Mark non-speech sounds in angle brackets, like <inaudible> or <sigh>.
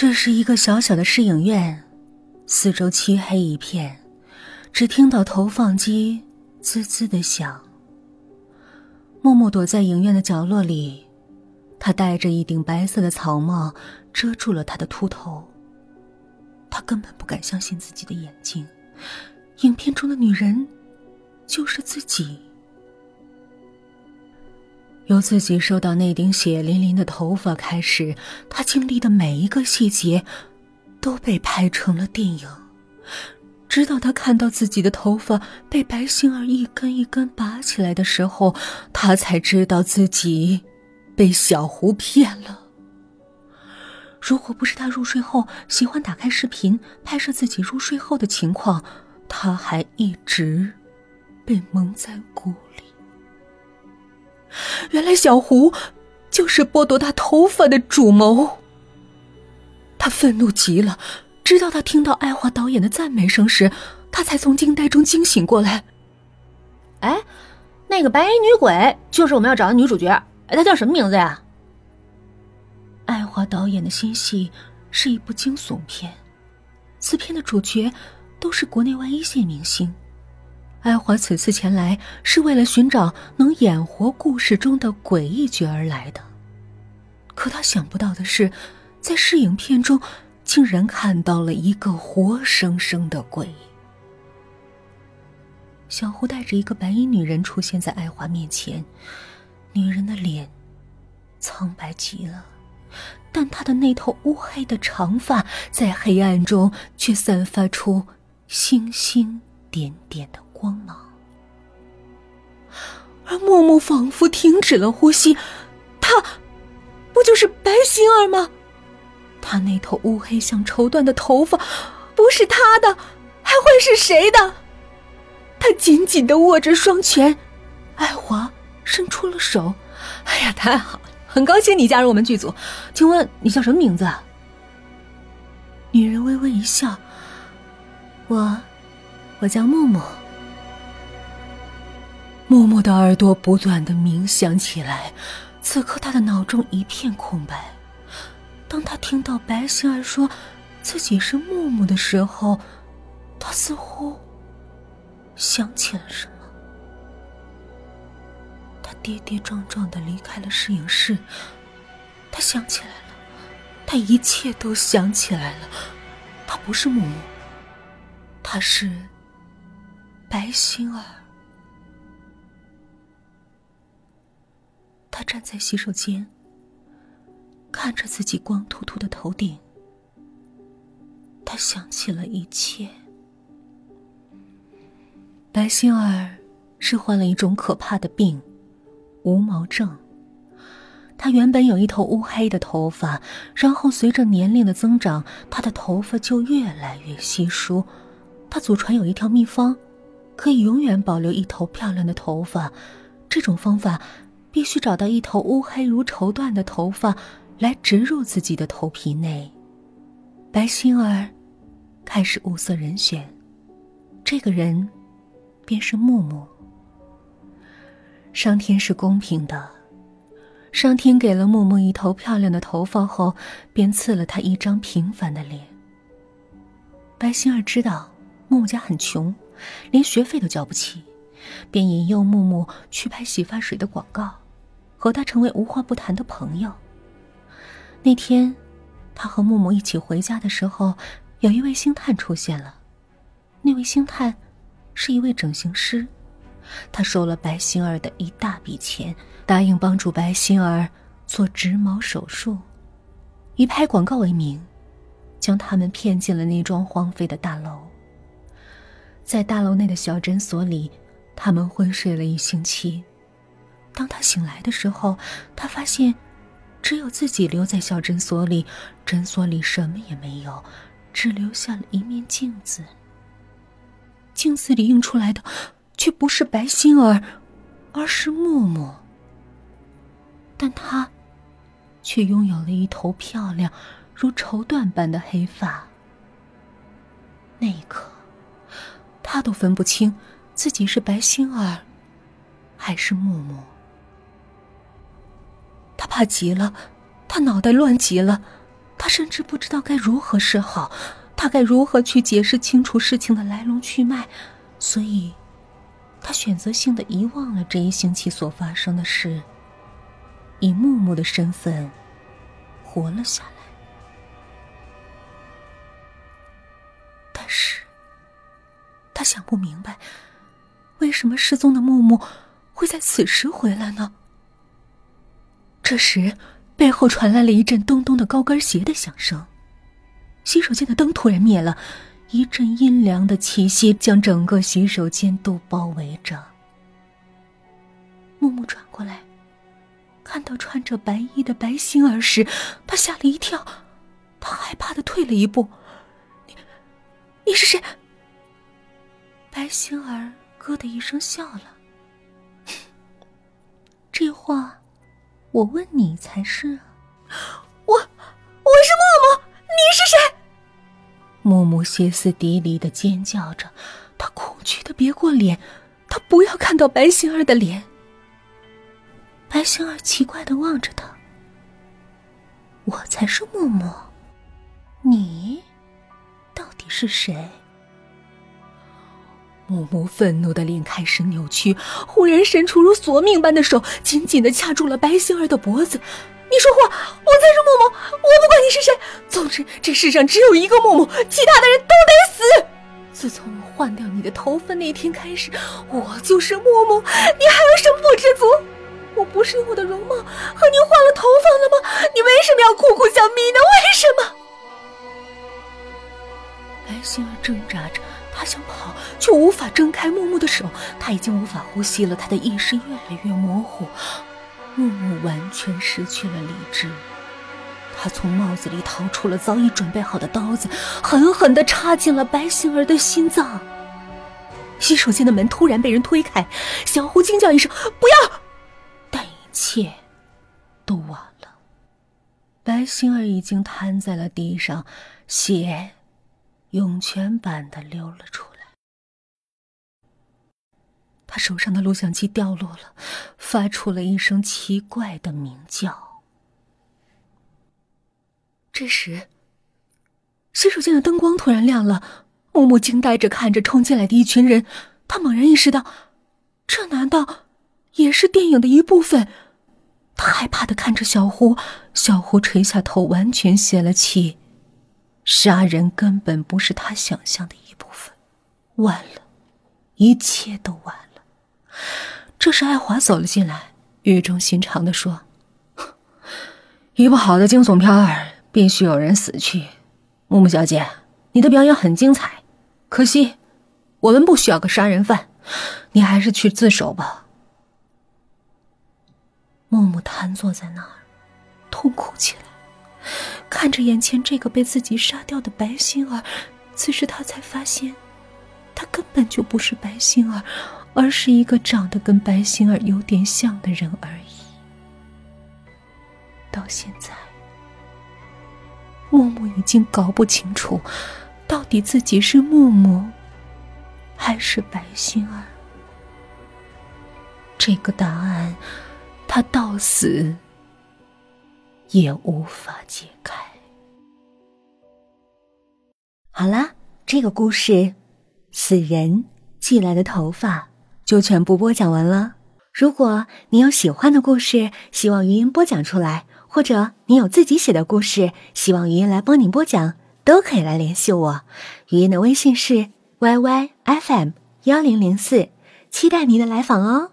这是一个小小的试影院，四周漆黑一片，只听到投放机滋滋的响。默默躲在影院的角落里，他戴着一顶白色的草帽，遮住了他的秃头。他根本不敢相信自己的眼睛，影片中的女人就是自己。由自己收到那顶血淋淋的头发开始，他经历的每一个细节都被拍成了电影。直到他看到自己的头发被白星儿一根一根拔起来的时候，他才知道自己被小胡骗了。如果不是他入睡后喜欢打开视频拍摄自己入睡后的情况，他还一直被蒙在鼓里。原来小胡就是剥夺他头发的主谋。他愤怒极了，直到他听到爱华导演的赞美声时，他才从惊呆中惊醒过来。哎，那个白衣女鬼就是我们要找的女主角。哎，她叫什么名字呀？爱华导演的新戏是一部惊悚片，此片的主角都是国内外一线明星。爱华此次前来是为了寻找能演活故事中的诡异角而来的，可他想不到的是，在试影片中竟然看到了一个活生生的鬼。小胡带着一个白衣女人出现在爱华面前，女人的脸苍白极了，但她的那头乌黑的长发在黑暗中却散发出星星点点的。光芒，而默默仿佛停止了呼吸。他，不就是白星儿吗？他那头乌黑像绸缎的头发，不是他的，还会是谁的？他紧紧的握着双拳。爱华伸出了手。哎呀，太好了，很高兴你加入我们剧组。请问你叫什么名字？女人微微一笑。我，我叫木木。默默的耳朵不断的鸣响起来，此刻他的脑中一片空白。当他听到白星儿说自己是木木的时候，他似乎想起了什么。他跌跌撞撞的离开了摄影室，他想起来了，他一切都想起来了。他不是木木，他是白星儿。站在洗手间，看着自己光秃秃的头顶。他想起了一切。白星儿是患了一种可怕的病——无毛症。她原本有一头乌黑的头发，然后随着年龄的增长，她的头发就越来越稀疏。她祖传有一条秘方，可以永远保留一头漂亮的头发。这种方法。必须找到一头乌黑如绸缎的头发，来植入自己的头皮内。白星儿开始物色人选，这个人便是木木。上天是公平的，上天给了木木一头漂亮的头发后，便赐了他一张平凡的脸。白星儿知道木木家很穷，连学费都交不起。便引诱木木去拍洗发水的广告，和他成为无话不谈的朋友。那天，他和木木一起回家的时候，有一位星探出现了。那位星探是一位整形师，他收了白星儿的一大笔钱，答应帮助白星儿做植毛手术，以拍广告为名，将他们骗进了那幢荒废的大楼。在大楼内的小诊所里。他们昏睡了一星期，当他醒来的时候，他发现只有自己留在小诊所里，诊所里什么也没有，只留下了一面镜子。镜子里映出来的却不是白星儿，而是木木。但他却拥有了一头漂亮如绸缎般的黑发。那一刻，他都分不清。自己是白星儿，还是木木？怕极了，他脑袋乱极了，他甚至不知道该如何是好，他该如何去解释清楚事情的来龙去脉，所以，他选择性的遗忘了这一星期所发生的事，以木木的身份活了下来。但是，他想不明白，为什么失踪的木木会在此时回来呢？这时。背后传来了一阵咚咚的高跟鞋的响声，洗手间的灯突然灭了，一阵阴凉的气息将整个洗手间都包围着。木木转过来，看到穿着白衣的白星儿时，他吓了一跳，他害怕的退了一步：“你，你是谁？”白星儿咯的一声笑了，<laughs> 这话。我问你才是啊！我我是默默，你是谁？默默歇斯底里的尖叫着，他恐惧的别过脸，他不要看到白星儿的脸。白星儿奇怪的望着他，我才是默默，你到底是谁？木木愤怒的脸开始扭曲，忽然伸出如索命般的手，紧紧的掐住了白星儿的脖子。你说话，我才是木木，我不管你是谁。总之，这世上只有一个木木，其他的人都得死。自从我换掉你的头发那天开始，我就是木木。你还有什么不知足？我不是用我的容貌和你换了头发了吗？你为什么要苦苦相逼呢？为什么？白星儿挣扎着。他想跑，却无法挣开木木的手。他已经无法呼吸了，他的意识越来越模糊。木木完全失去了理智。他从帽子里掏出了早已准备好的刀子，狠狠的插进了白星儿的心脏。洗手间的门突然被人推开，小胡惊叫一声：“不要！”但一切都晚了。白星儿已经瘫在了地上，血。涌泉般的流了出来，他手上的录像机掉落了，发出了一声奇怪的鸣叫。这时，洗手间的灯光突然亮了，木木惊呆着看着冲进来的一群人，他猛然意识到，这难道也是电影的一部分？他害怕的看着小胡，小胡垂下头，完全泄了气。杀人根本不是他想象的一部分，完了，一切都完了。这时，爱华走了进来，语重心长的说：“ <laughs> 一部好的惊悚片儿必须有人死去。木木小姐，你的表演很精彩，可惜我们不需要个杀人犯，你还是去自首吧。”木木瘫坐在那儿，痛哭起来。看着眼前这个被自己杀掉的白星儿，此时他才发现，他根本就不是白星儿，而是一个长得跟白星儿有点像的人而已。到现在，木木已经搞不清楚，到底自己是木木，还是白星儿。这个答案，他到死。也无法解开。好啦，这个故事，死人寄来的头发就全部播讲完了。如果你有喜欢的故事，希望语音播讲出来，或者你有自己写的故事，希望语音来帮你播讲，都可以来联系我。语音的微信是 yyfm 幺零零四，期待您的来访哦。